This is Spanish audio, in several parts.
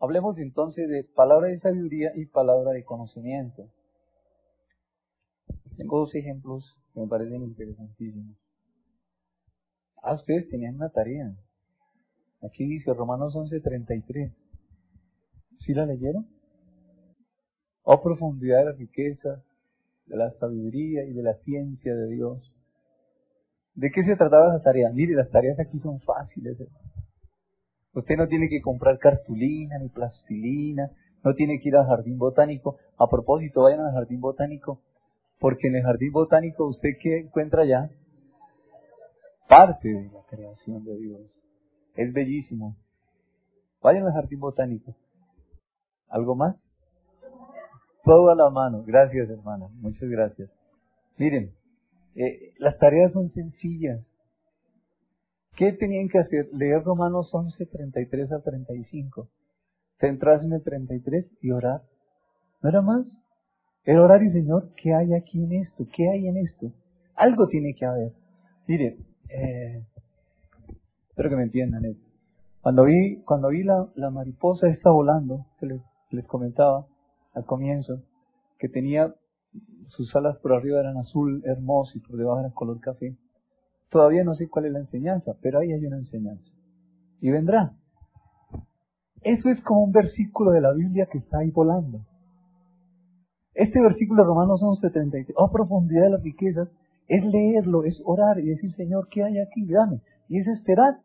Hablemos entonces de palabra de sabiduría y palabra de conocimiento. Tengo dos ejemplos que me parecen interesantísimos. Ah, ustedes tenían una tarea. Aquí dice Romanos 11:33. ¿Sí la leyeron? Oh profundidad de las riquezas, de la sabiduría y de la ciencia de Dios. ¿De qué se trataba esa tarea? Mire, las tareas aquí son fáciles. Usted no tiene que comprar cartulina ni plastilina, no tiene que ir al jardín botánico. A propósito, vayan al jardín botánico, porque en el jardín botánico usted qué encuentra ya parte de la creación de Dios. Es bellísimo. Vayan al jardín botánico. ¿Algo más? Todo a la mano. Gracias, hermana. Muchas gracias. Miren, eh, las tareas son sencillas. ¿Qué tenían que hacer? Leer Romanos 11, 33 a 35. Centrarse en el 33 y orar. ¿No era más? El orar y Señor, ¿qué hay aquí en esto? ¿Qué hay en esto? Algo tiene que haber. Mire, eh, espero que me entiendan esto. Cuando vi, cuando vi la, la mariposa esta volando, que les, les comentaba al comienzo, que tenía sus alas por arriba eran azul hermoso y por debajo eran color café. Todavía no sé cuál es la enseñanza, pero ahí hay una enseñanza. Y vendrá. Eso es como un versículo de la Biblia que está ahí volando. Este versículo de Romanos 11:33, oh profundidad de las riquezas, es leerlo, es orar y decir, Señor, ¿qué hay aquí? Dame. Y es esperar.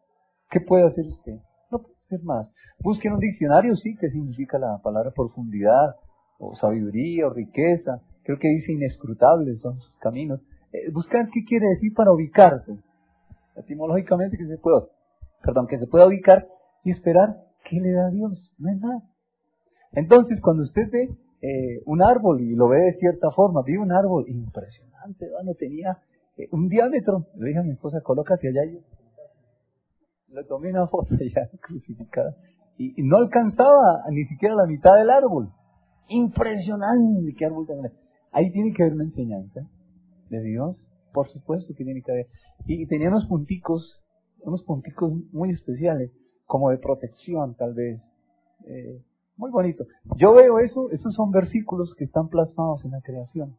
¿Qué puede hacer usted? No puede hacer más. Busquen un diccionario, sí, que significa la palabra profundidad, o sabiduría, o riqueza. Creo que dice inescrutables son sus caminos. Eh, buscar qué quiere decir para ubicarse. Etimológicamente que se pueda, perdón, que se pueda ubicar y esperar qué le da Dios, no es más. Entonces, cuando usted ve eh, un árbol y lo ve de cierta forma, vi un árbol impresionante, no tenía eh, un diámetro. Le dije a mi esposa, colócate allá y le tomé una foto ya crucificada y, no alcanzaba ni siquiera la mitad del árbol. Impresionante, qué árbol tan Ahí tiene que haber una enseñanza de Dios, por supuesto que tiene que haber. Y tenía unos punticos, unos punticos muy especiales, como de protección tal vez. Eh, muy bonito. Yo veo eso, esos son versículos que están plasmados en la creación.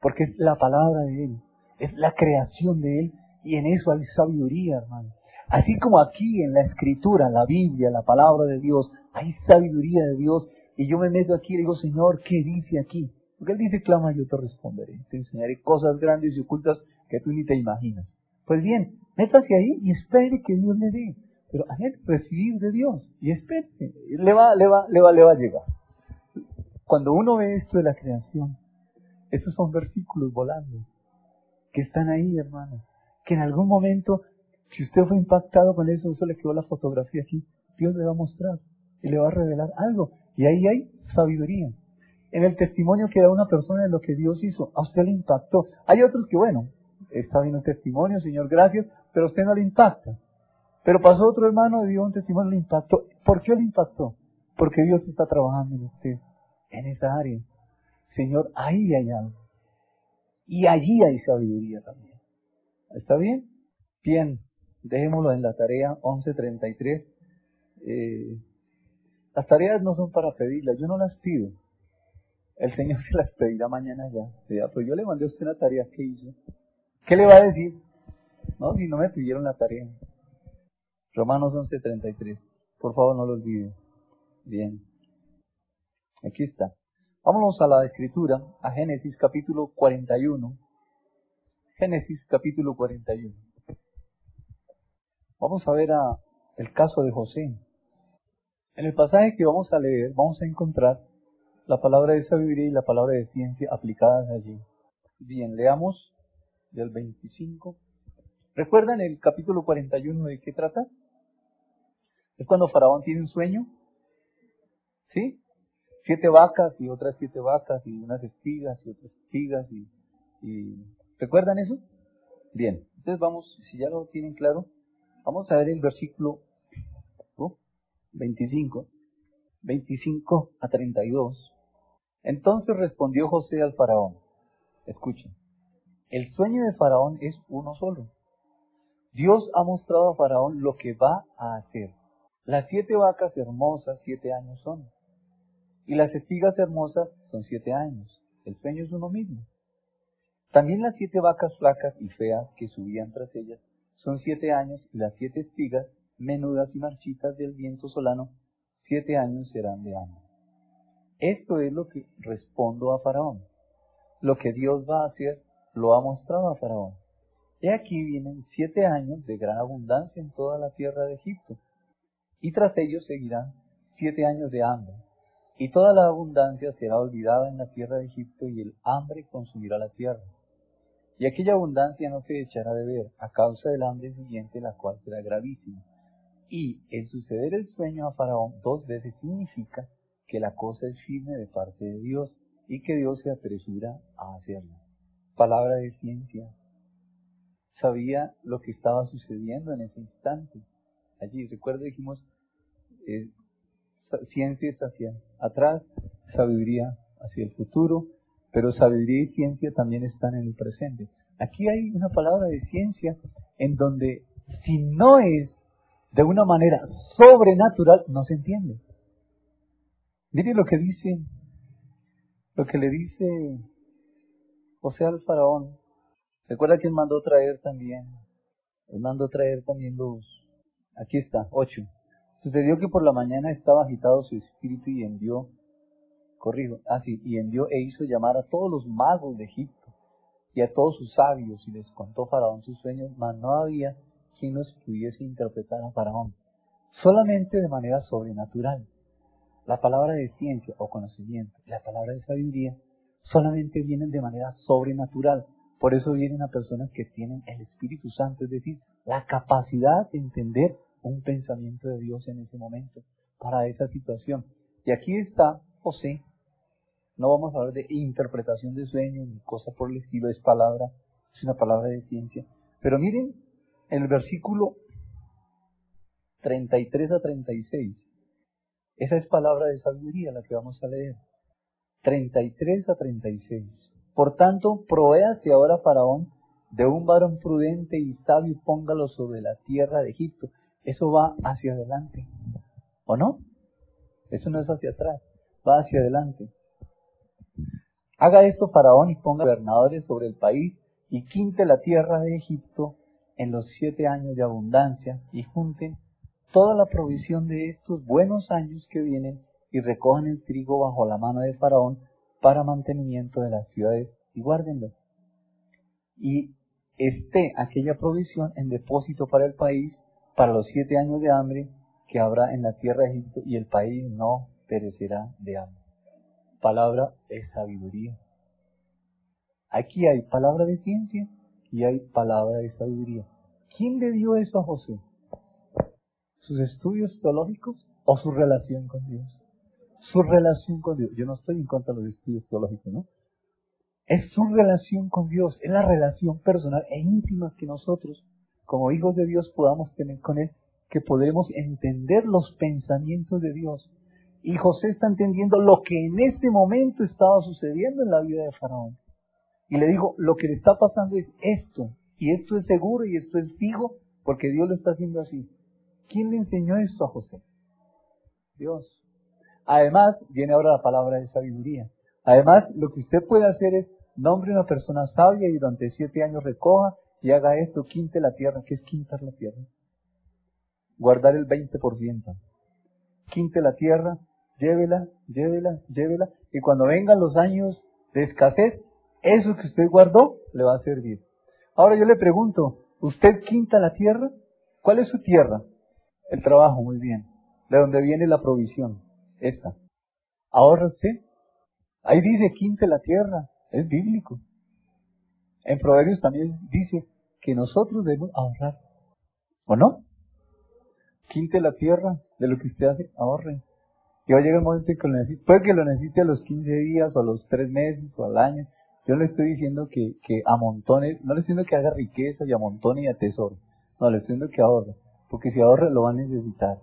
Porque es la palabra de Él, es la creación de Él, y en eso hay sabiduría, hermano. Así como aquí en la escritura, la Biblia, la palabra de Dios, hay sabiduría de Dios, y yo me meto aquí y digo, Señor, ¿qué dice aquí? Porque Él dice, clama, yo te responderé. Te enseñaré cosas grandes y ocultas que tú ni te imaginas. Pues bien, métase ahí y espere que Dios le dé. Pero a él recibir de Dios y espere. Le va, le va, le va, le va a llegar. Cuando uno ve esto de la creación, esos son versículos volando que están ahí, hermano. Que en algún momento, si usted fue impactado con eso, eso le quedó la fotografía aquí, Dios le va a mostrar y le va a revelar algo. Y ahí hay sabiduría en el testimonio que da una persona de lo que Dios hizo. A usted le impactó. Hay otros que, bueno, está viendo un testimonio, Señor, gracias, pero a usted no le impacta. Pero pasó otro hermano, dio un testimonio, le impactó. ¿Por qué le impactó? Porque Dios está trabajando en usted, en esa área. Señor, ahí hay algo. Y allí hay sabiduría también. ¿Está bien? Bien, dejémoslo en la tarea 1133. Eh, las tareas no son para pedirlas, yo no las pido. El Señor se las pedirá mañana ya. Pues yo le mandé a usted una tarea que hizo. ¿Qué le va a decir? No, si no me pidieron la tarea. Romanos 11:33. Por favor, no lo olvide. Bien. Aquí está. Vámonos a la escritura, a Génesis capítulo 41. Génesis capítulo 41. Vamos a ver a el caso de José. En el pasaje que vamos a leer, vamos a encontrar la palabra de sabiduría y la palabra de ciencia aplicadas allí. Bien, leamos del 25. ¿Recuerdan el capítulo 41 de qué trata? Es cuando Faraón tiene un sueño. ¿Sí? Siete vacas y otras siete vacas y unas espigas y otras espigas y, y... ¿Recuerdan eso? Bien, entonces vamos, si ya lo tienen claro, vamos a ver el versículo 25, 25 a 32. Entonces respondió José al faraón, escuchen, el sueño de faraón es uno solo. Dios ha mostrado a faraón lo que va a hacer. Las siete vacas hermosas, siete años son. Y las espigas hermosas son siete años. El sueño es uno mismo. También las siete vacas flacas y feas que subían tras ellas son siete años y las siete espigas, menudas y marchitas del viento solano, siete años serán de hambre. Esto es lo que respondo a Faraón. Lo que Dios va a hacer lo ha mostrado a Faraón. Y aquí vienen siete años de gran abundancia en toda la tierra de Egipto. Y tras ellos seguirán siete años de hambre. Y toda la abundancia será olvidada en la tierra de Egipto y el hambre consumirá la tierra. Y aquella abundancia no se echará de ver a causa del hambre siguiente, la cual será gravísima. Y el suceder el sueño a Faraón dos veces significa que la cosa es firme de parte de Dios y que Dios se apresura a hacerlo. Palabra de ciencia. Sabía lo que estaba sucediendo en ese instante. Allí, recuerdo, dijimos, eh, ciencia está hacia atrás, sabiduría hacia el futuro, pero sabiduría y ciencia también están en el presente. Aquí hay una palabra de ciencia en donde si no es de una manera sobrenatural, no se entiende. Mire lo que dice, lo que le dice José al faraón. Recuerda que él mandó traer también, él mandó traer también los, aquí está, ocho. Sucedió que por la mañana estaba agitado su espíritu y envió, corrijo, así, ah, y envió e hizo llamar a todos los magos de Egipto y a todos sus sabios y les contó Faraón sus sueños, mas no había quien los pudiese interpretar a Faraón, solamente de manera sobrenatural. La palabra de ciencia o conocimiento, la palabra de sabiduría, solamente vienen de manera sobrenatural. Por eso vienen a personas que tienen el Espíritu Santo, es decir, la capacidad de entender un pensamiento de Dios en ese momento, para esa situación. Y aquí está José. No vamos a hablar de interpretación de sueños ni cosa por el estilo, es palabra, es una palabra de ciencia. Pero miren, en el versículo 33 a 36, esa es palabra de sabiduría la que vamos a leer. 33 a 36. Por tanto, provéase ahora Faraón de un varón prudente y sabio y póngalo sobre la tierra de Egipto. Eso va hacia adelante. ¿O no? Eso no es hacia atrás, va hacia adelante. Haga esto Faraón y ponga gobernadores sobre el país y quinte la tierra de Egipto en los siete años de abundancia y junten toda la provisión de estos buenos años que vienen y recojan el trigo bajo la mano de Faraón para mantenimiento de las ciudades y guárdenlo. Y esté aquella provisión en depósito para el país para los siete años de hambre que habrá en la tierra de Egipto y el país no perecerá de hambre. Palabra de sabiduría. Aquí hay palabra de ciencia y hay palabra de sabiduría. ¿Quién le dio eso a José? Sus estudios teológicos o su relación con Dios. Su relación con Dios. Yo no estoy en contra de los estudios teológicos, ¿no? Es su relación con Dios, es la relación personal e íntima que nosotros, como hijos de Dios, podamos tener con Él, que podremos entender los pensamientos de Dios. Y José está entendiendo lo que en ese momento estaba sucediendo en la vida de Faraón. Y le digo, lo que le está pasando es esto, y esto es seguro y esto es fijo, porque Dios lo está haciendo así. ¿Quién le enseñó esto a José? Dios. Además, viene ahora la palabra de sabiduría. Además, lo que usted puede hacer es nombre una persona sabia y durante siete años recoja y haga esto, quinte la tierra. ¿Qué es quintar la tierra? Guardar el 20%. Quinte la tierra, llévela, llévela, llévela. Y cuando vengan los años de escasez, eso que usted guardó le va a servir. Ahora yo le pregunto, ¿usted quinta la tierra? ¿Cuál es su tierra? El trabajo, muy bien. ¿De dónde viene la provisión? Esta. Ahórrase. Ahí dice, quinte la tierra. Es bíblico. En Proverbios también dice que nosotros debemos ahorrar. ¿O no? Quinte la tierra de lo que usted hace, ahorre. Y va a llegar el momento en que lo necesite. Puede que lo necesite a los 15 días o a los 3 meses o al año. Yo no le estoy diciendo que, que amontone, no le estoy diciendo que haga riqueza y amontone y atesore. No, le estoy diciendo que ahorre. Porque si ahorra lo va a necesitar.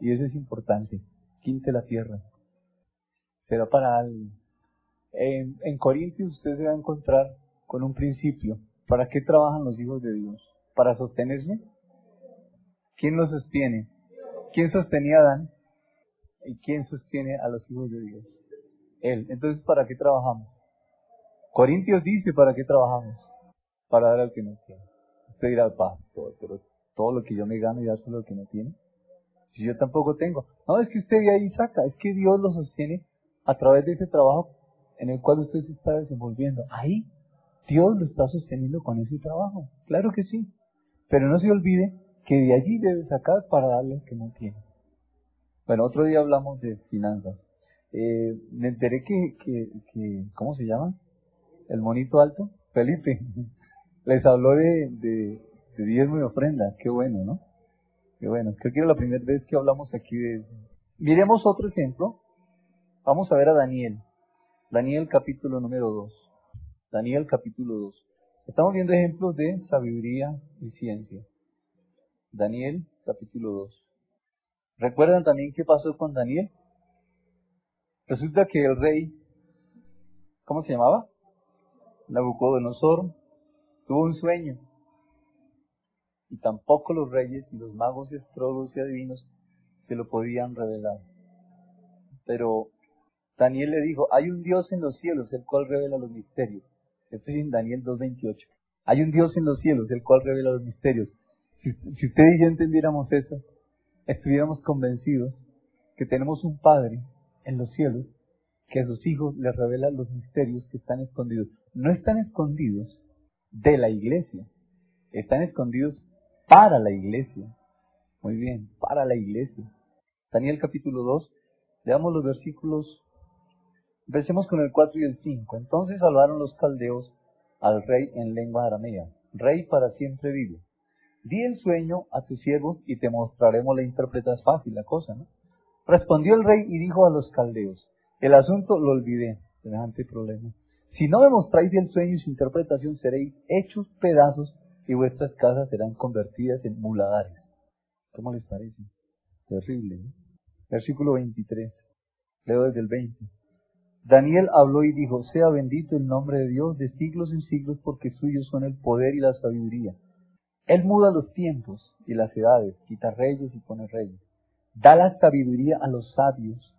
Y eso es importante. Quinte la tierra. Será para alguien. En, Corintios usted se va a encontrar con un principio. ¿Para qué trabajan los hijos de Dios? ¿Para sostenerse? ¿Quién los sostiene? ¿Quién sostenía a Adán? ¿Y quién sostiene a los hijos de Dios? Él. Entonces, ¿para qué trabajamos? Corintios dice, ¿para qué trabajamos? Para dar al que no tiene. Usted dirá, pastor, pero todo lo que yo me gano y dárselo al que no tiene. Si yo tampoco tengo. No, es que usted de ahí saca, es que Dios lo sostiene a través de ese trabajo en el cual usted se está desenvolviendo. Ahí, Dios lo está sosteniendo con ese trabajo. Claro que sí. Pero no se olvide que de allí debe sacar para darle al que no tiene. Bueno, otro día hablamos de finanzas. Eh, me enteré que, que, que, ¿cómo se llama? El monito alto, Felipe, les habló de, de diezmo y ofrenda. Qué bueno, ¿no? Qué bueno. Creo que era la primera vez que hablamos aquí de eso. Miremos otro ejemplo. Vamos a ver a Daniel. Daniel capítulo número 2. Daniel capítulo 2. Estamos viendo ejemplos de sabiduría y ciencia. Daniel capítulo 2. ¿Recuerdan también qué pasó con Daniel? Resulta que el rey, ¿cómo se llamaba? Nabucodonosor, tuvo un sueño. Y tampoco los reyes y los magos y astrólogos y adivinos se lo podían revelar. Pero Daniel le dijo, hay un Dios en los cielos, el cual revela los misterios. Esto es en Daniel 2.28. Hay un Dios en los cielos, el cual revela los misterios. Si, si usted y entendiéramos eso, estuviéramos convencidos que tenemos un Padre en los cielos que a sus hijos les revela los misterios que están escondidos. No están escondidos de la iglesia, están escondidos para la iglesia. Muy bien, para la iglesia. Daniel capítulo 2, leamos los versículos, empecemos con el 4 y el 5. Entonces hablaron los caldeos al rey en lengua aramea. Rey para siempre vive. Di el sueño a tus siervos y te mostraremos la interpretación. Es fácil la cosa, ¿no? Respondió el rey y dijo a los caldeos, el asunto lo olvidé, semejante problema. Si no me mostráis el sueño y su interpretación, seréis hechos pedazos y vuestras casas serán convertidas en muladares. ¿Cómo les parece? Terrible. ¿no? Versículo 23. Leo desde el 20. Daniel habló y dijo, sea bendito el nombre de Dios de siglos en siglos porque suyos son el poder y la sabiduría. Él muda los tiempos y las edades, quita reyes y pone reyes. Da la sabiduría a los sabios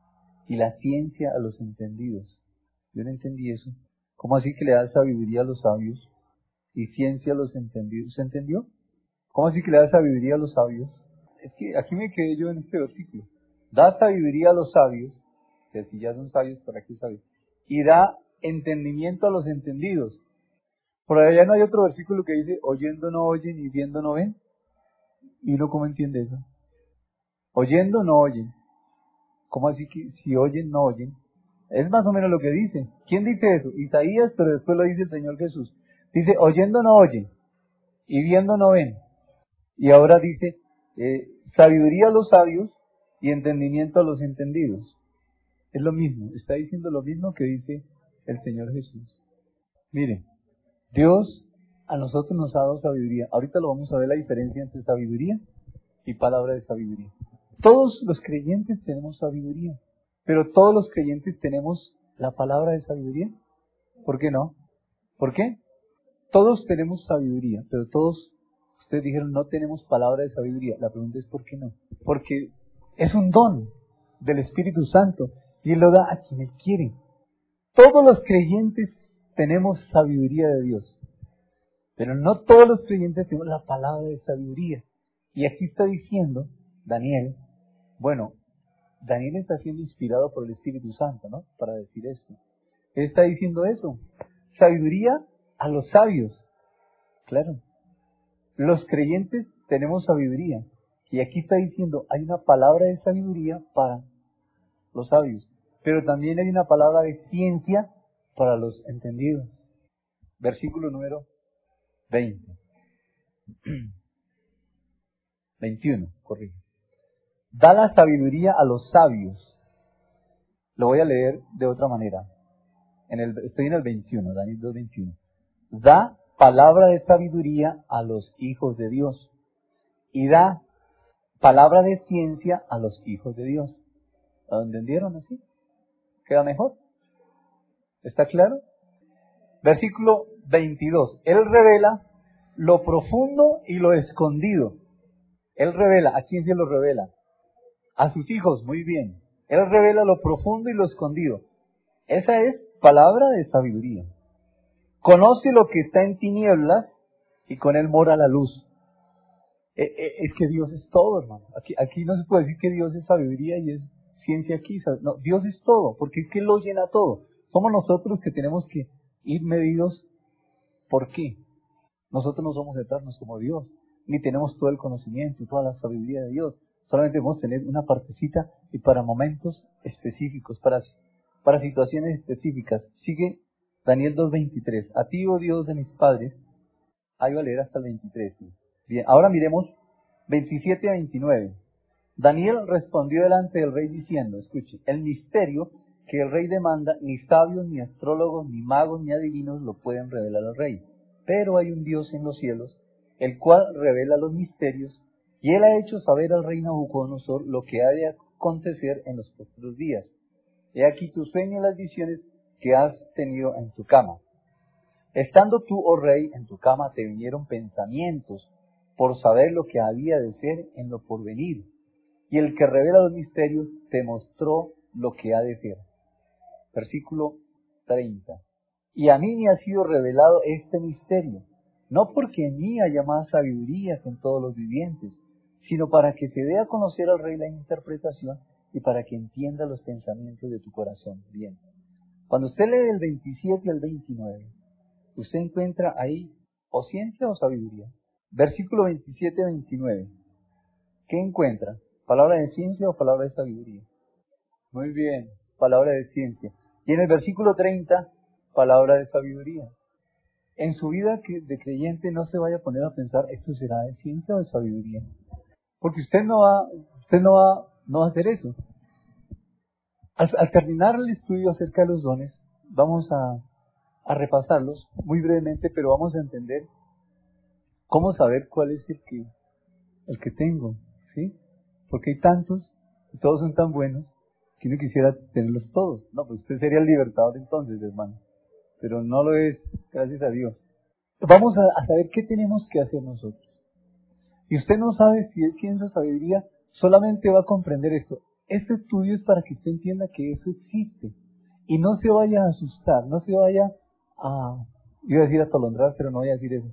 y la ciencia a los entendidos. Yo no entendí eso. ¿Cómo así que le da sabiduría a los sabios y ciencia a los entendidos? ¿Se entendió? ¿Cómo así que le da sabiduría a los sabios? Es que aquí me quedé yo en este versículo. Da sabiduría a los sabios, si ya son sabios, ¿para qué sabios? Y da entendimiento a los entendidos. Por allá no hay otro versículo que dice, oyendo no oyen y viendo no ven. ¿Y uno cómo entiende eso? Oyendo no oyen. ¿Cómo así que si oyen no oyen? Es más o menos lo que dice. ¿Quién dice eso? Isaías, pero después lo dice el Señor Jesús. Dice, oyendo no oyen y viendo no ven. Y ahora dice, eh, sabiduría a los sabios y entendimiento a los entendidos. Es lo mismo, está diciendo lo mismo que dice el Señor Jesús. Miren, Dios a nosotros nos ha dado sabiduría. Ahorita lo vamos a ver la diferencia entre sabiduría y palabra de sabiduría. Todos los creyentes tenemos sabiduría, pero todos los creyentes tenemos la palabra de sabiduría. ¿Por qué no? ¿Por qué? Todos tenemos sabiduría, pero todos, ustedes dijeron, no tenemos palabra de sabiduría. La pregunta es ¿por qué no? Porque es un don del Espíritu Santo y Él lo da a quien Él quiere. Todos los creyentes tenemos sabiduría de Dios, pero no todos los creyentes tenemos la palabra de sabiduría. Y aquí está diciendo Daniel, bueno, Daniel está siendo inspirado por el Espíritu Santo, ¿no? Para decir esto. Él está diciendo eso. Sabiduría a los sabios. Claro. Los creyentes tenemos sabiduría. Y aquí está diciendo, hay una palabra de sabiduría para los sabios. Pero también hay una palabra de ciencia para los entendidos. Versículo número 20. 21, corrijo. Da la sabiduría a los sabios. Lo voy a leer de otra manera. En el, estoy en el 21, Daniel 2.21. Da palabra de sabiduría a los hijos de Dios. Y da palabra de ciencia a los hijos de Dios. ¿Lo entendieron así? ¿Queda mejor? ¿Está claro? Versículo 22. Él revela lo profundo y lo escondido. Él revela. ¿A quién se lo revela? a sus hijos, muy bien. Él revela lo profundo y lo escondido. Esa es palabra de sabiduría. Conoce lo que está en tinieblas y con él mora la luz. E, e, es que Dios es todo, hermano. Aquí, no se puede decir que Dios es sabiduría y es ciencia aquí. No, Dios es todo, porque es que lo llena todo. Somos nosotros que tenemos que ir medidos. ¿Por qué? Nosotros no somos eternos como Dios, ni tenemos todo el conocimiento y toda la sabiduría de Dios. Solamente debemos tener una partecita y para momentos específicos, para, para situaciones específicas. Sigue Daniel 2.23. A ti, oh Dios de mis padres, ahí va a leer hasta el 23. Bien, ahora miremos 27 a 29. Daniel respondió delante del rey diciendo, escuche, el misterio que el rey demanda, ni sabios, ni astrólogos, ni magos, ni adivinos lo pueden revelar al rey. Pero hay un Dios en los cielos, el cual revela los misterios, y él ha hecho saber al rey Nabucodonosor lo que ha de acontecer en los postreros días. He aquí tu sueño y las visiones que has tenido en tu cama. Estando tú, oh rey, en tu cama, te vinieron pensamientos por saber lo que había de ser en lo porvenir. Y el que revela los misterios te mostró lo que ha de ser. Versículo 30. Y a mí me ha sido revelado este misterio, no porque en mí haya más sabiduría que en todos los vivientes, sino para que se dé a conocer al rey la interpretación y para que entienda los pensamientos de tu corazón. Bien. Cuando usted lee el 27 al 29, usted encuentra ahí o ciencia o sabiduría. Versículo 27-29. ¿Qué encuentra? ¿Palabra de ciencia o palabra de sabiduría? Muy bien, palabra de ciencia. Y en el versículo 30, palabra de sabiduría. En su vida de creyente no se vaya a poner a pensar, ¿esto será de ciencia o de sabiduría? Porque usted no va, usted no va, no va a hacer eso. Al, terminar el estudio acerca de los dones, vamos a, repasarlos muy brevemente, pero vamos a entender cómo saber cuál es el que, el que tengo, ¿sí? Porque hay tantos, y todos son tan buenos, que uno quisiera tenerlos todos. No, pues usted sería el libertador entonces, hermano. Pero no lo es, gracias a Dios. Vamos a, saber qué tenemos que hacer nosotros. Y usted no sabe si es ciencia o sabiduría, solamente va a comprender esto. Este estudio es para que usted entienda que eso existe. Y no se vaya a asustar, no se vaya a, iba a decir a tolondrar, pero no voy a decir eso.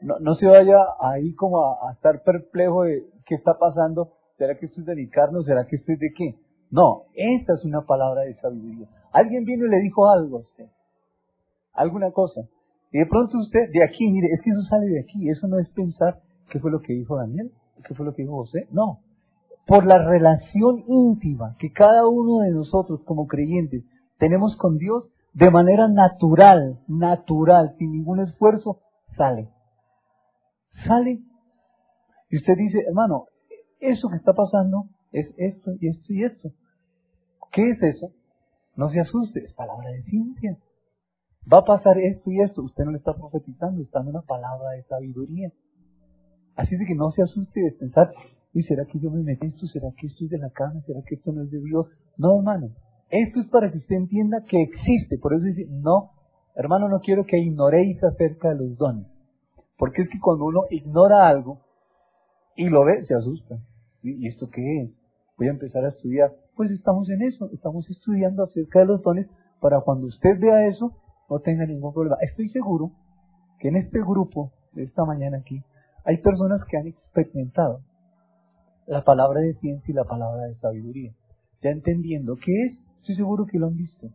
No, no se vaya ahí como a, estar perplejo de qué está pasando. ¿Será que esto es de ¿Será que esto es de qué? No, esta es una palabra de sabiduría. Alguien vino y le dijo algo a usted. Alguna cosa. Y de pronto usted, de aquí, mire, es que eso sale de aquí. Eso no es pensar qué fue lo que dijo Daniel, qué fue lo que dijo José. No, por la relación íntima que cada uno de nosotros como creyentes tenemos con Dios, de manera natural, natural, sin ningún esfuerzo, sale. Sale. Y usted dice, hermano, eso que está pasando es esto y esto y esto. ¿Qué es eso? No se asuste, es palabra de ciencia. Va a pasar esto y esto. Usted no le está profetizando, está dando una palabra de sabiduría. Así de que no se asuste de pensar, ¿Y será que yo me metí esto? ¿Será que esto es de la carne? ¿Será que esto no es de Dios? No, hermano. Esto es para que usted entienda que existe. Por eso dice, no, hermano, no quiero que ignoréis acerca de los dones. Porque es que cuando uno ignora algo y lo ve, se asusta. ¿Y, esto qué es? Voy a empezar a estudiar. Pues estamos en eso, estamos estudiando acerca de los dones para cuando usted vea eso, no tenga ningún problema. Estoy seguro que en este grupo de esta mañana aquí hay personas que han experimentado la palabra de ciencia y la palabra de sabiduría. Ya entendiendo qué es, estoy seguro que lo han visto.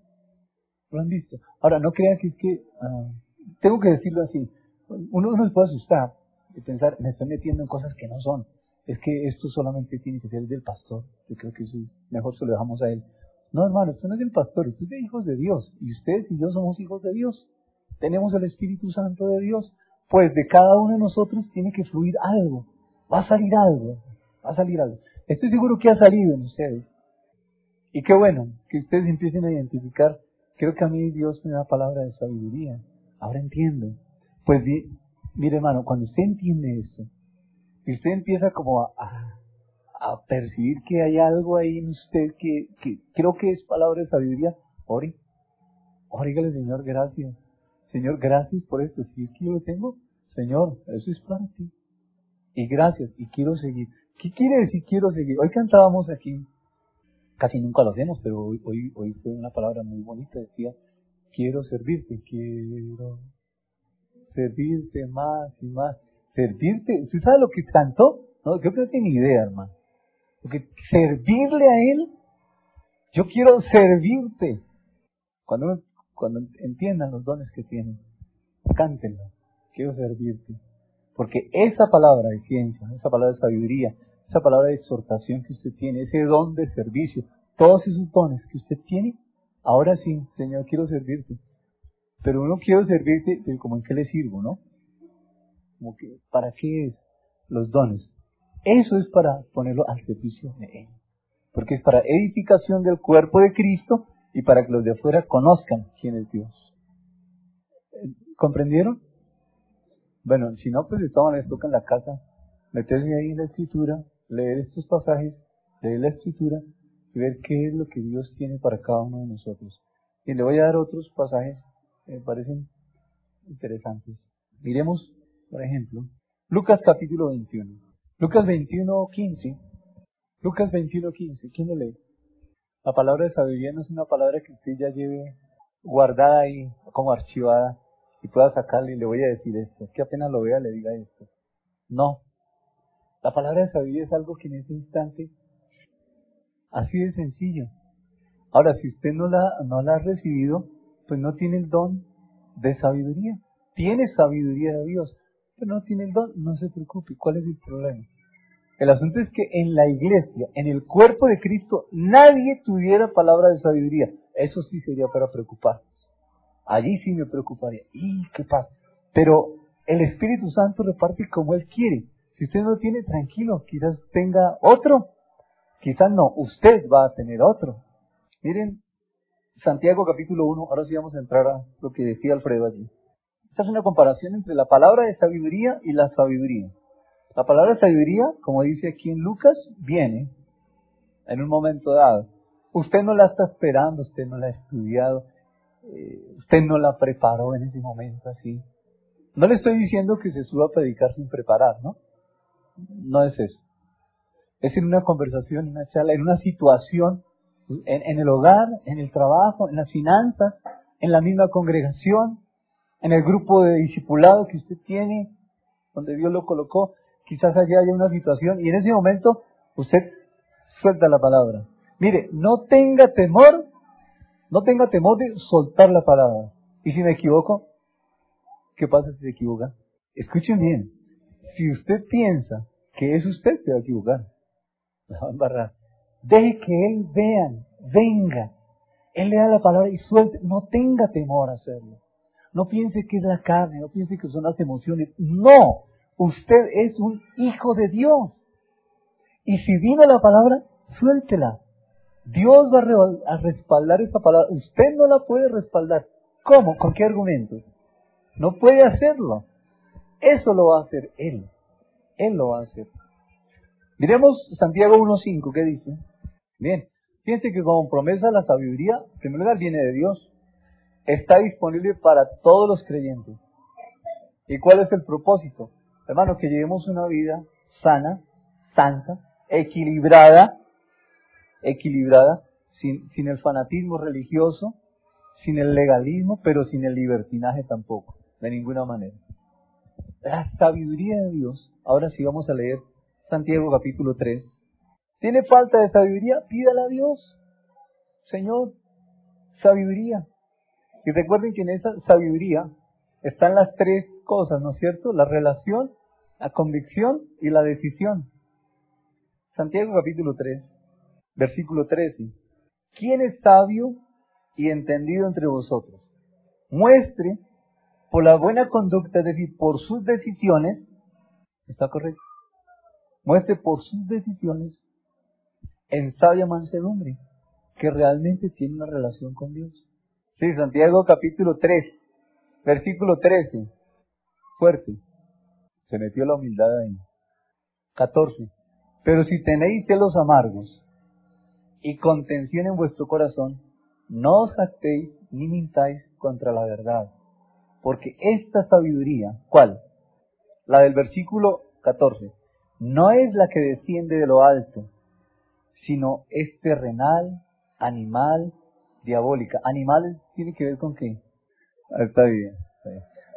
Lo han visto. Ahora, no crean que es que, ah, tengo que decirlo así, uno, no se puede asustar y pensar, me estoy metiendo en cosas que no son. Es que esto solamente tiene que ser del pastor. Yo creo que eso es, mejor se lo dejamos a él. No, hermano, esto no es del pastor, esto es de hijos de Dios. Y ustedes y yo somos hijos de Dios. Tenemos el Espíritu Santo de Dios. Pues de cada uno de nosotros tiene que fluir algo. Va a salir algo. Va a salir algo. Estoy seguro que ha salido en ustedes. Y qué bueno que ustedes empiecen a identificar. Creo que a mí Dios me da palabra de sabiduría. Ahora entiendo. Pues mire hermano, cuando usted entiende eso, y usted empieza como a, percibir que hay algo ahí en usted que, creo que es palabra de sabiduría, ore. Orígale, Señor, gracias. Señor, gracias por esto. Si es que yo lo tengo, Señor, eso es para ti. Y gracias, y quiero seguir. ¿Qué quiere decir quiero seguir? Hoy cantábamos aquí Casi nunca lo hacemos, pero hoy, hoy, hoy fue una palabra muy bonita, decía, quiero servirte, quiero servirte más y más. Servirte, ¿usted sabe lo que cantó? No, yo creo que ni idea, hermano. Porque servirle a Él, yo quiero servirte. Cuando, cuando entiendan los dones que tienen, cántenlo. Quiero servirte. Porque esa palabra de ciencia, esa palabra de sabiduría, esa palabra de exhortación que usted tiene, ese don de servicio, todos esos dones que usted tiene, ahora sí, Señor, quiero servirte. Pero uno quiero servirte, como en qué le sirvo, ¿no? Como que, ¿para qué es los dones? Eso es para ponerlo al servicio de Él. Porque es para edificación del cuerpo de Cristo y para que los de afuera conozcan quién es Dios. ¿Comprendieron? Bueno, si no, pues de todas maneras toca en la casa meterse ahí en la escritura, leer estos pasajes, leer la escritura y ver qué es lo que Dios tiene para cada uno de nosotros. Y le voy a dar otros pasajes que me parecen interesantes. Miremos, por ejemplo, Lucas capítulo 21. Lucas 21, 15. Lucas 21, 15. ¿Quién lo lee? La palabra de sabiduría no es una palabra que usted ya lleve guardada ahí como archivada y pueda sacarle y le voy a decir esto. Es que apenas lo vea le diga esto. No. La palabra de sabiduría es algo que en ese instante, así de sencillo. Ahora, si usted no la, no la ha recibido, pues no tiene el don de sabiduría. Tiene sabiduría de Dios, pero no tiene el don. No se preocupe. ¿Cuál es el problema? El asunto es que en la iglesia, en el cuerpo de Cristo, nadie tuviera palabra de sabiduría. Eso sí sería para preocuparnos. Allí sí me preocuparía. ¿Y qué pasa? Pero el Espíritu Santo reparte como Él quiere. Si usted no tiene, tranquilo, quizás tenga otro. Quizás no, usted va a tener otro. Miren, Santiago capítulo 1, ahora sí vamos a entrar a lo que decía Alfredo allí. Esta es una comparación entre la palabra de sabiduría y la sabiduría. La palabra de sabiduría, como dice aquí en Lucas, viene en un momento dado. Usted no la está esperando, usted no la ha estudiado, eh, usted no la preparó en ese momento así. No le estoy diciendo que se suba a predicar sin preparar, ¿no? No es eso. Es en una conversación, en una charla, en una situación, en, el hogar, en el trabajo, en las finanzas, en la misma congregación, en el grupo de discipulado que usted tiene, donde Dios lo colocó, quizás allá haya una situación y en ese momento usted suelta la palabra. Mire, no tenga temor no tenga temor de soltar la palabra. Y si me equivoco, ¿qué pasa si se equivoca? Escuchen bien. Si usted piensa que es usted, se va a equivocar. La va a embarrar. Deje que Él vean, venga. Él le da la palabra y suelte. No tenga temor a hacerlo. No piense que es la carne, no piense que son las emociones. No, usted es un hijo de Dios. Y si vino la palabra, suéltela. Dios va a respaldar esa palabra. Usted no la puede respaldar. ¿Cómo? ¿Con qué argumentos? No puede hacerlo. Eso lo va a hacer Él. Él lo va a hacer. Miremos Santiago 1.5, ¿qué dice? Bien, fíjense que como promesa la sabiduría, en primer lugar, viene de Dios. Está disponible para todos los creyentes. ¿Y cuál es el propósito? Hermano, que llevemos una vida sana, santa, equilibrada, equilibrada, sin, sin el fanatismo religioso, sin el legalismo, pero sin el libertinaje tampoco, de ninguna manera. La sabiduría de Dios, ahora sí vamos a leer Santiago capítulo 3. ¿Tiene falta de sabiduría? Pídala a Dios. Señor, sabiduría. Y recuerden que en esa sabiduría están las tres cosas, ¿no es cierto? La relación, la convicción y la decisión. Santiago capítulo 3. Versículo 13. ¿Quién es sabio y entendido entre vosotros? Muestre por la buena conducta, es decir, por sus decisiones, ¿está correcto? Muestre por sus decisiones en sabia mansedumbre, que realmente tiene una relación con Dios. Sí, Santiago capítulo 3, versículo 13. Fuerte. Se metió la humildad ahí. 14. Pero si tenéis celos amargos y contención en vuestro corazón, no os actéis ni mintáis contra la verdad. Porque esta sabiduría, ¿cuál? La del versículo 14, no es la que desciende de lo alto, sino es terrenal, animal, diabólica. Animal tiene que ver con qué? Está bien.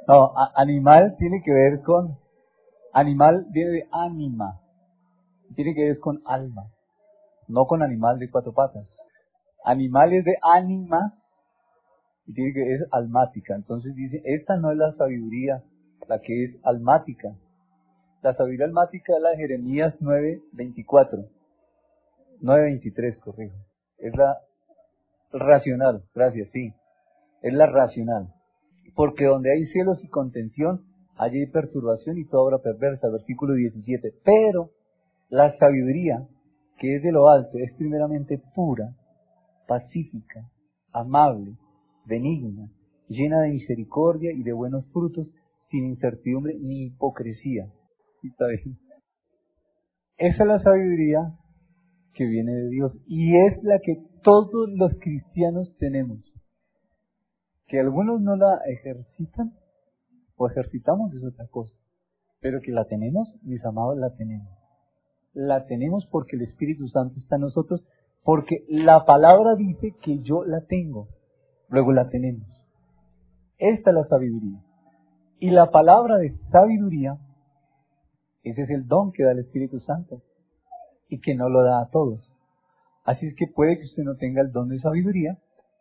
No, animal tiene que ver con, animal viene de ánima, tiene que ver con alma, no con animal de cuatro patas. Animal es de ánima y tiene que es almática. Entonces dice, esta no es la sabiduría, la que es almática. La sabiduría almática es la de Jeremías 9:24. 9.23, corrijo. Es la racional, gracias, sí. Es la racional. Porque donde hay cielos y contención, allí hay perturbación y toda obra perversa, versículo 17. Pero la sabiduría, que es de lo alto, es primeramente pura, pacífica, amable, benigna, llena de misericordia y de buenos frutos, sin incertidumbre ni hipocresía. Esa es la sabiduría que viene de Dios y es la que todos los cristianos tenemos. Que algunos no la ejercitan o ejercitamos es otra cosa, pero que la tenemos, mis amados, la tenemos. La tenemos porque el Espíritu Santo está en nosotros, porque la palabra dice que yo la tengo, luego la tenemos. Esta es la sabiduría. Y la palabra de sabiduría, ese es el don que da el Espíritu Santo y que no lo da a todos. Así es que puede que usted no tenga el don de sabiduría,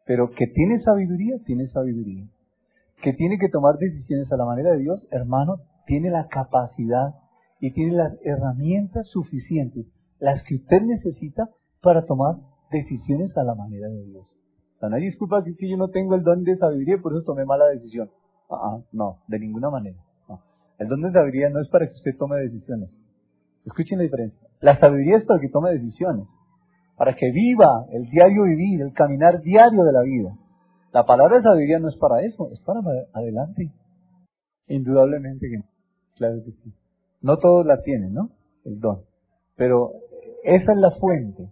pero que tiene sabiduría, tiene sabiduría. Que tiene que tomar decisiones a la manera de Dios, hermano, tiene la capacidad y tiene las herramientas suficientes, las que usted necesita para tomar decisiones a la manera de Dios. O sea, disculpa que yo no tengo el don de sabiduría y por eso tomé mala decisión. Ah, ah, no, de ninguna manera. El don de sabiduría no es para que usted tome decisiones. Escuchen la diferencia. La sabiduría es para que tome decisiones, para que viva el diario vivir, el caminar diario de la vida. La palabra de sabiduría no es para eso, es para adelante. Indudablemente que no. Claro que sí. No todos la tienen, ¿no? El don. Pero esa es la fuente.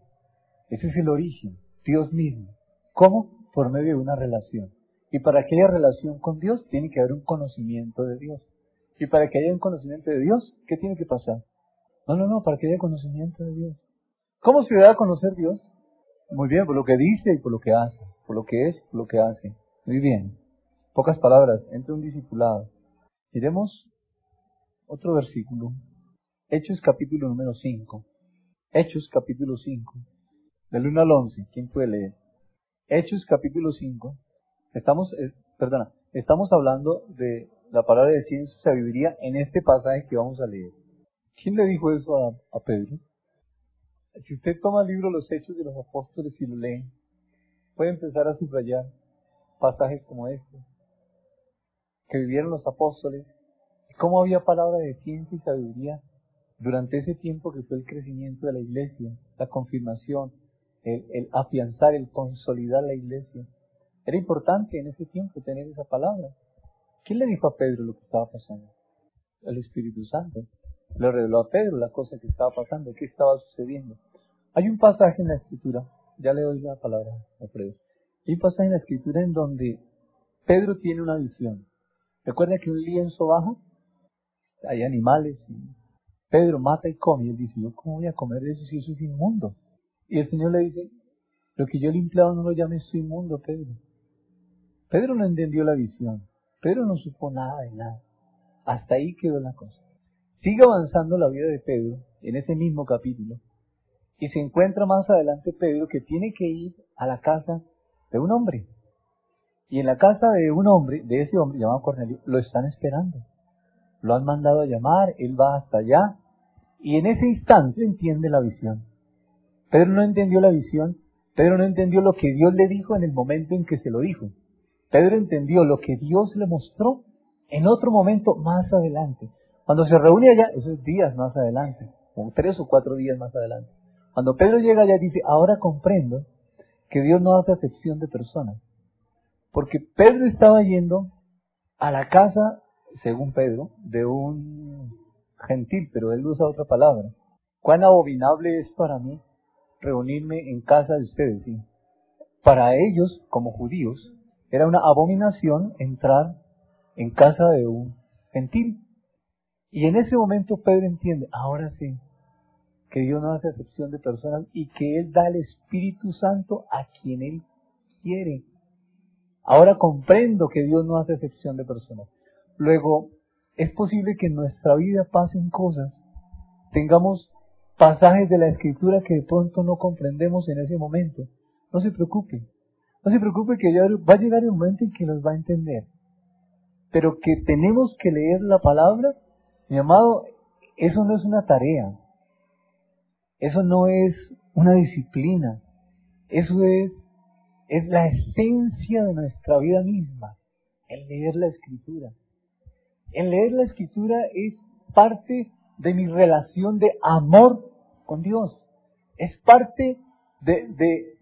Ese es el origen. Dios mismo. ¿Cómo? Por medio de una relación. Y para que haya relación con Dios, tiene que haber un conocimiento de Dios. Y para que haya un conocimiento de Dios, ¿qué tiene que pasar? No, no, no, para que haya conocimiento de Dios. ¿Cómo se da a conocer Dios? Muy bien, por lo que dice y por lo que hace, por lo que es por lo que hace. Muy bien. Pocas palabras, entre un discipulado. Miremos otro versículo. Hechos capítulo número 5. Hechos capítulo 5. Del 1 al 11. ¿Quién puede leer? Hechos capítulo 5. Estamos, eh, perdona, estamos hablando de la palabra de ciencia y sabiduría en este pasaje que vamos a leer. ¿Quién le dijo eso a, Pedro? Si usted toma el libro Los Hechos de los Apóstoles y lo lee, puede empezar a subrayar pasajes como este, que vivieron los apóstoles, cómo había palabra de ciencia y sabiduría durante ese tiempo que fue el crecimiento de la iglesia, la confirmación, el, afianzar, el consolidar la iglesia. Era importante en ese tiempo tener esa palabra. ¿Quién le dijo a Pedro lo que estaba pasando? El Espíritu Santo le reveló a Pedro la cosa que estaba pasando, qué estaba sucediendo. Hay un pasaje en la escritura, ya le doy la palabra a Pedro. Hay un pasaje en la escritura en donde Pedro tiene una visión. Recuerda que un lienzo baja, hay animales y Pedro mata y come. Y él dice, yo cómo voy a comer de eso si eso es inmundo. Y el Señor le dice, lo que yo he limpiado no lo llames su inmundo, Pedro. Pedro no entendió la visión. Pedro no supo nada de nada. Hasta ahí quedó la cosa. Sigue avanzando la vida de Pedro en ese mismo capítulo y se encuentra más adelante Pedro que tiene que ir a la casa de un hombre. Y en la casa de un hombre, de ese hombre llamado Cornelio, lo están esperando. Lo han mandado a llamar, él va hasta allá y en ese instante entiende la visión. Pedro no entendió la visión, Pedro no entendió lo que Dios le dijo en el momento en que se lo dijo. Pedro entendió lo que Dios le mostró en otro momento más adelante. Cuando se reúne allá, esos días más adelante, como tres o cuatro días más adelante, cuando Pedro llega allá dice, ahora comprendo que Dios no hace acepción de personas. Porque Pedro estaba yendo a la casa, según Pedro, de un gentil, pero él usa otra palabra. Cuán abominable es para mí reunirme en casa de ustedes. Para ellos, como judíos, era una abominación entrar en casa de un gentil. Y en ese momento Pedro entiende, ahora sí, que Dios no hace acepción de personas y que Él da el Espíritu Santo a quien Él quiere. Ahora comprendo que Dios no hace excepción de personas. Luego, es posible que en nuestra vida pasen cosas, tengamos pasajes de la escritura que de pronto no comprendemos en ese momento. No se preocupe, no se preocupe que va a llegar el momento en que los va a entender. Pero que tenemos que leer la palabra, mi amado, eso no es una tarea, eso no es una disciplina, eso es es la esencia de nuestra vida misma, el leer la escritura. El leer la escritura es parte de mi relación de amor con Dios. Es parte de,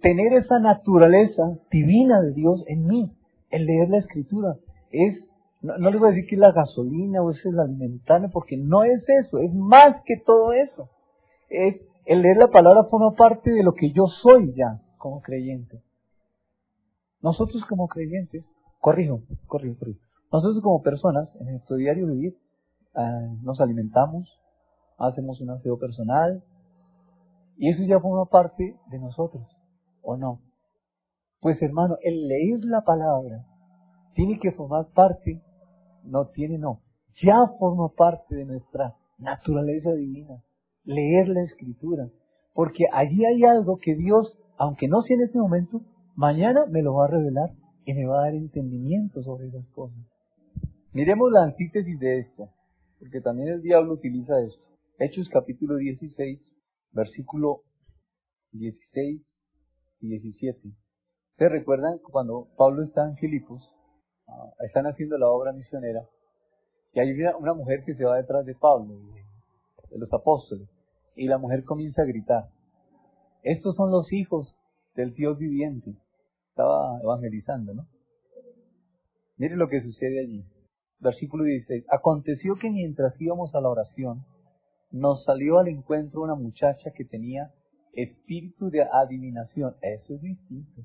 tener esa naturaleza divina de Dios en mí. El leer la escritura es, no, les voy a decir que es la gasolina o es el alimentarme, porque no es eso, es más que todo eso. Es, el leer la palabra forma parte de lo que yo soy ya como creyente. Nosotros como creyentes, corrijo, corrijo, corrijo. Nosotros como personas, en nuestro diario vivir, ah, nos alimentamos, hacemos un aseo personal, y eso ya forma parte de nosotros, ¿o no? Pues hermano, el leer la palabra tiene que formar parte, no tiene no, ya forma parte de nuestra naturaleza divina, leer la escritura, porque allí hay algo que Dios, aunque no sea en este momento, Mañana me lo va a revelar y me va a dar entendimiento sobre esas cosas. Miremos la antítesis de esto, porque también el diablo utiliza esto. Hechos capítulo 16, versículo 16 y 17. ¿Se recuerdan cuando Pablo está en Filipos? Ah, están haciendo la obra misionera y hay una, una mujer que se va detrás de Pablo, de los apóstoles, y la mujer comienza a gritar. Estos son los hijos del Dios viviente. Estaba evangelizando, ¿no? Mire lo que sucede allí. Versículo 16. Aconteció que mientras íbamos a la oración, nos salió al encuentro una muchacha que tenía espíritu de adivinación. Eso es distinto.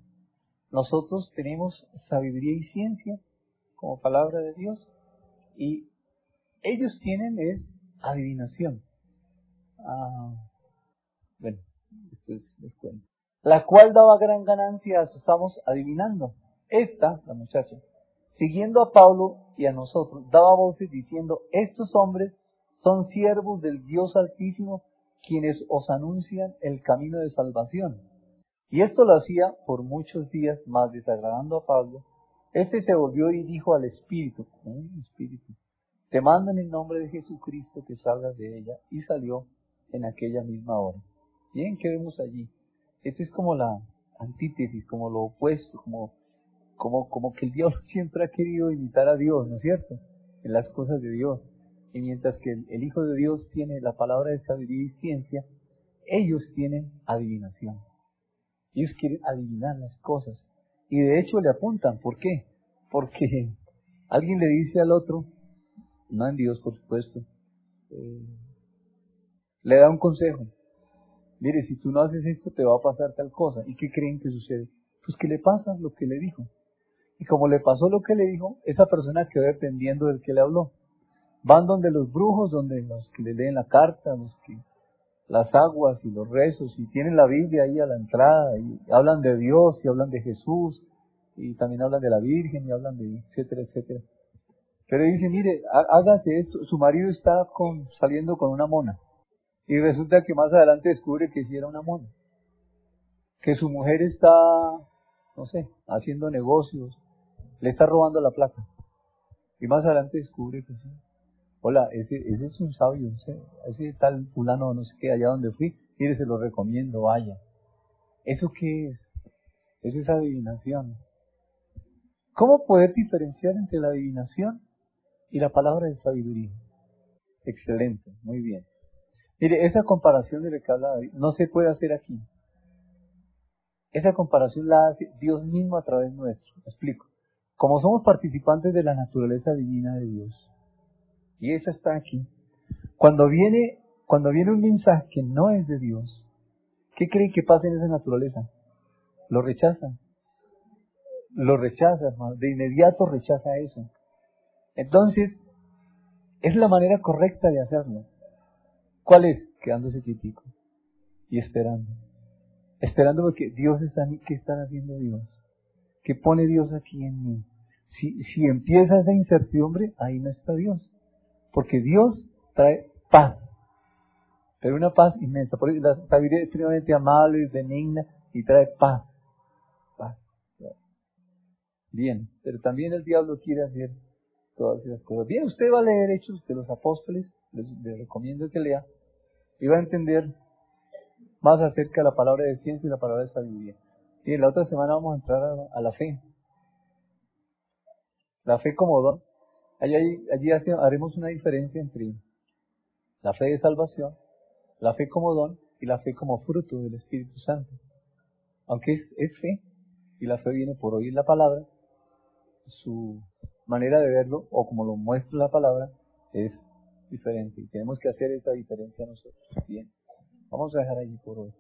Nosotros tenemos sabiduría y ciencia como palabra de Dios y ellos tienen es adivinación. Ah, bueno, después les cuento la cual daba gran ganancia a sus amos adivinando. Esta, la muchacha, siguiendo a Pablo y a nosotros, daba voces diciendo, estos hombres son siervos del Dios Altísimo, quienes os anuncian el camino de salvación. Y esto lo hacía por muchos días, más desagradando a Pablo. Este se volvió y dijo al Espíritu, Espíritu, te mando en el nombre de Jesucristo que salgas de ella. Y salió en aquella misma hora. Bien, ¿qué vemos allí? Esto es como la antítesis, como lo opuesto, como, como, como que el diablo siempre ha querido imitar a Dios, ¿no es cierto? En las cosas de Dios. Y mientras que el, Hijo de Dios tiene la palabra de sabiduría y ciencia, ellos tienen adivinación. Ellos quieren adivinar las cosas. Y de hecho le apuntan. ¿Por qué? Porque alguien le dice al otro, no en Dios por supuesto, eh, le da un consejo mire, si tú no haces esto te va a pasar tal cosa. ¿Y qué creen que sucede? Pues que le pasa lo que le dijo. Y como le pasó lo que le dijo, esa persona quedó dependiendo del que le habló. Van donde los brujos, donde los que le leen la carta, los que las aguas y los rezos, y tienen la Biblia ahí a la entrada, y hablan de Dios, y hablan de Jesús, y también hablan de la Virgen, y hablan de etcétera, etcétera. Pero dice, mire, hágase esto, su marido está con, saliendo con una mona. Y resulta que más adelante descubre que sí era una mona. Que su mujer está, no sé, haciendo negocios, le está robando la plata. Y más adelante descubre que sí. Hola, ese, ese es un sabio, ese, ese tal fulano, no sé qué, allá donde fui, mire, se lo recomiendo, vaya. ¿Eso qué es? Eso es adivinación. ¿Cómo poder diferenciar entre la adivinación y la palabra de sabiduría? Excelente, muy bien. Mire, esa comparación de la que habla no se puede hacer aquí. Esa comparación la hace Dios mismo a través nuestro. Explico. Como somos participantes de la naturaleza divina de Dios, y esa está aquí, cuando viene, cuando viene un mensaje que no es de Dios, ¿qué creen que pasa en esa naturaleza? Lo rechazan. Lo rechaza, hermano. De inmediato rechaza eso. Entonces, es la manera correcta de hacerlo. ¿Cuál es? quedándose quietico y esperando. Esperando porque Dios está, ¿qué está haciendo Dios? ¿Qué pone Dios aquí en mí? Si, si empieza esa incertidumbre, ahí no está Dios. Porque Dios trae paz. Pero una paz inmensa. Por eso la sabiduría es extremadamente amable y benigna y trae paz. Paz. Bien. Pero también el diablo quiere hacer todas esas cosas. Bien, usted va a leer Hechos de los Apóstoles. Les, recomiendo que lea. Y va a entender más acerca de la palabra de ciencia y la palabra de sabiduría. Y la otra semana vamos a entrar a, la fe. La fe como don. Allí, allí haremos una diferencia entre la fe de salvación, la fe como don y la fe como fruto del Espíritu Santo. Aunque es, es fe, y la fe viene por oír la palabra, su manera de verlo, o como lo muestra la palabra, es diferente. Y tenemos que hacer esa diferencia nosotros. Bien, vamos a dejar allí por hoy.